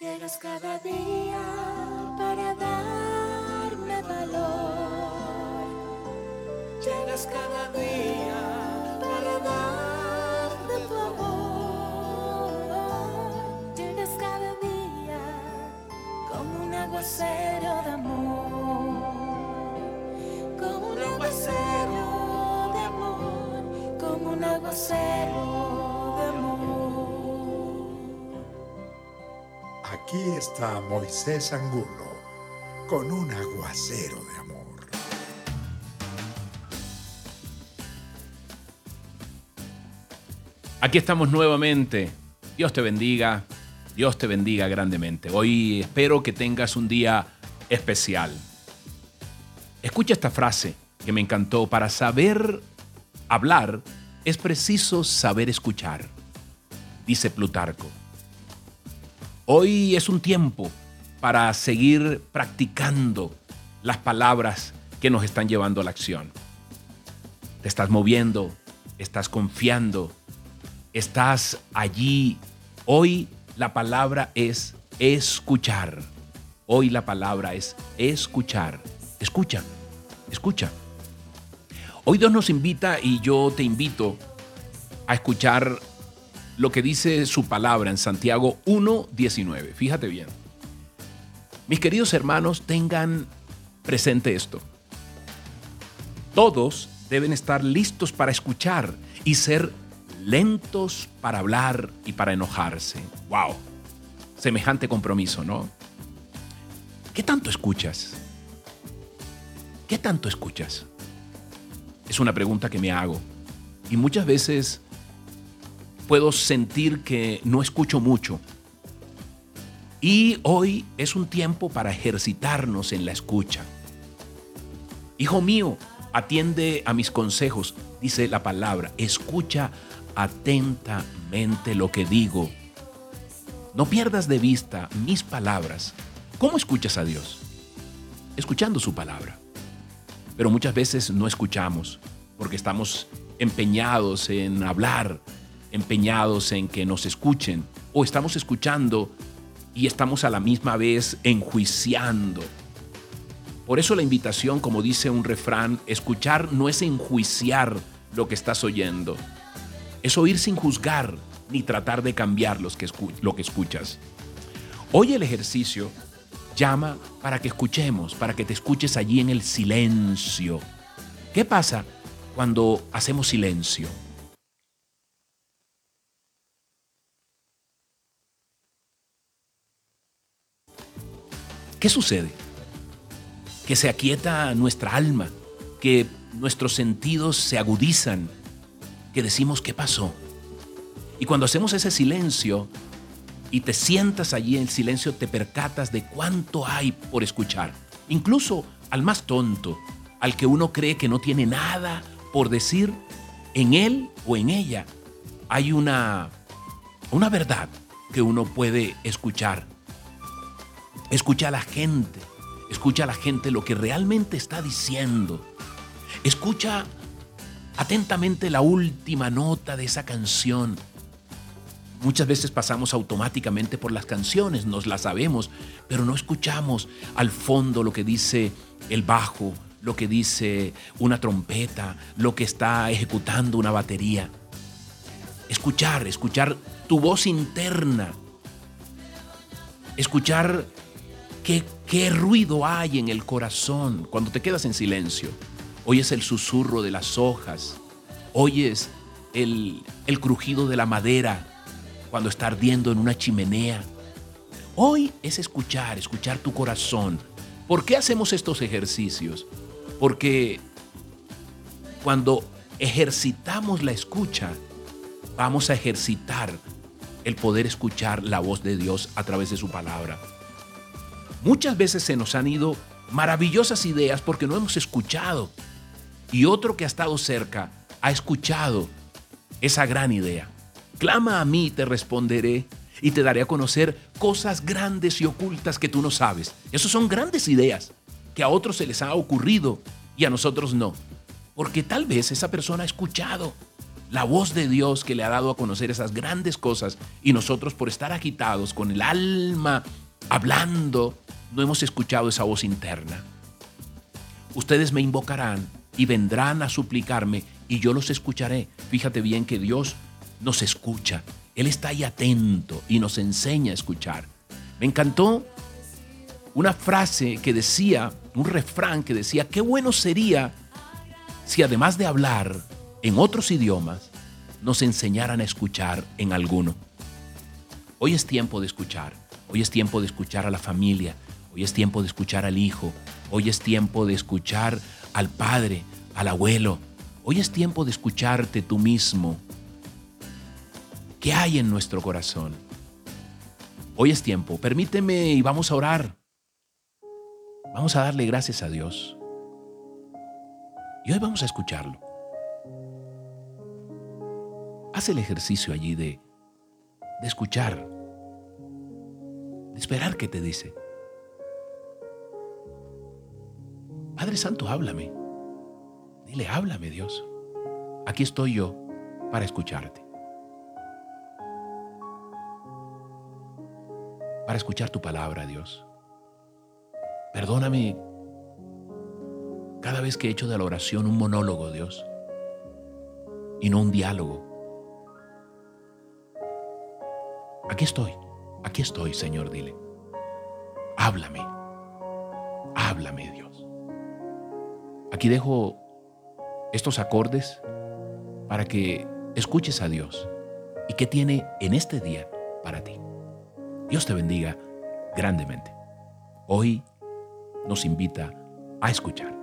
Llegas cada día para darme valor. Llegas cada día para darme tu amor. Llegas cada día como un aguacero de amor. Como un aguacero de amor. Como un aguacero Aquí está Moisés Angulo con un aguacero de amor. Aquí estamos nuevamente. Dios te bendiga. Dios te bendiga grandemente. Hoy espero que tengas un día especial. Escucha esta frase que me encantó. Para saber hablar es preciso saber escuchar, dice Plutarco. Hoy es un tiempo para seguir practicando las palabras que nos están llevando a la acción. Te estás moviendo, estás confiando, estás allí. Hoy la palabra es escuchar. Hoy la palabra es escuchar. Escucha, escucha. Hoy Dios nos invita y yo te invito a escuchar lo que dice su palabra en Santiago 1.19. Fíjate bien. Mis queridos hermanos, tengan presente esto. Todos deben estar listos para escuchar y ser lentos para hablar y para enojarse. ¡Wow! Semejante compromiso, ¿no? ¿Qué tanto escuchas? ¿Qué tanto escuchas? Es una pregunta que me hago. Y muchas veces puedo sentir que no escucho mucho. Y hoy es un tiempo para ejercitarnos en la escucha. Hijo mío, atiende a mis consejos, dice la palabra, escucha atentamente lo que digo. No pierdas de vista mis palabras. ¿Cómo escuchas a Dios? Escuchando su palabra. Pero muchas veces no escuchamos porque estamos empeñados en hablar, empeñados en que nos escuchen, o estamos escuchando y estamos a la misma vez enjuiciando. Por eso la invitación, como dice un refrán, escuchar no es enjuiciar lo que estás oyendo, es oír sin juzgar ni tratar de cambiar los que lo que escuchas. Hoy el ejercicio llama para que escuchemos, para que te escuches allí en el silencio. ¿Qué pasa cuando hacemos silencio? ¿Qué sucede? Que se aquieta nuestra alma, que nuestros sentidos se agudizan, que decimos qué pasó. Y cuando hacemos ese silencio y te sientas allí en silencio, te percatas de cuánto hay por escuchar. Incluso al más tonto, al que uno cree que no tiene nada por decir, en él o en ella hay una, una verdad que uno puede escuchar Escucha a la gente. Escucha a la gente lo que realmente está diciendo. Escucha atentamente la última nota de esa canción. Muchas veces pasamos automáticamente por las canciones, nos las sabemos, pero no escuchamos al fondo lo que dice el bajo, lo que dice una trompeta, lo que está ejecutando una batería. Escuchar, escuchar tu voz interna. Escuchar ¿Qué, ruido hay en el corazón cuando te quedas en silencio? Oyes el susurro de las hojas, oyes el, el crujido de la madera cuando está ardiendo en una chimenea. Hoy es escuchar, escuchar tu corazón. ¿Por qué hacemos estos ejercicios? Porque cuando ejercitamos la escucha, vamos a ejercitar el poder escuchar la voz de Dios a través de su palabra. Muchas veces se nos han ido maravillosas ideas porque no hemos escuchado. Y otro que ha estado cerca ha escuchado esa gran idea. Clama a mí te responderé y te daré a conocer cosas grandes y ocultas que tú no sabes. Esas son grandes ideas que a otros se les ha ocurrido y a nosotros no. Porque tal vez esa persona ha escuchado la voz de Dios que le ha dado a conocer esas grandes cosas y nosotros por estar agitados con el alma hablando, no hemos escuchado esa voz interna. Ustedes me invocarán y vendrán a suplicarme y yo los escucharé. Fíjate bien que Dios nos escucha. Él está ahí atento y nos enseña a escuchar. Me encantó una frase que decía, un refrán que decía, qué bueno sería si además de hablar en otros idiomas, nos enseñaran a escuchar en alguno. Hoy es tiempo de escuchar, hoy es tiempo de escuchar a la familia, hoy es tiempo de escuchar al hijo, hoy es tiempo de escuchar al padre, al abuelo, hoy es tiempo de escucharte tú mismo. ¿Qué hay en nuestro corazón? Hoy es tiempo, permíteme y vamos a orar. Vamos a darle gracias a Dios. Y hoy vamos a escucharlo. Haz el ejercicio allí de, escuchar, de esperar que te dice. Padre Santo, háblame. Dile, háblame Dios. Aquí estoy yo para escucharte. Para escuchar tu palabra, Dios. Perdóname cada vez que he hecho de la oración un monólogo, Dios, y no un diálogo. Aquí estoy, aquí estoy, Señor, dile. Háblame, háblame, Dios. Aquí dejo estos acordes para que escuches a Dios y qué tiene en este día para ti. Dios te bendiga grandemente. Hoy nos invita a escuchar.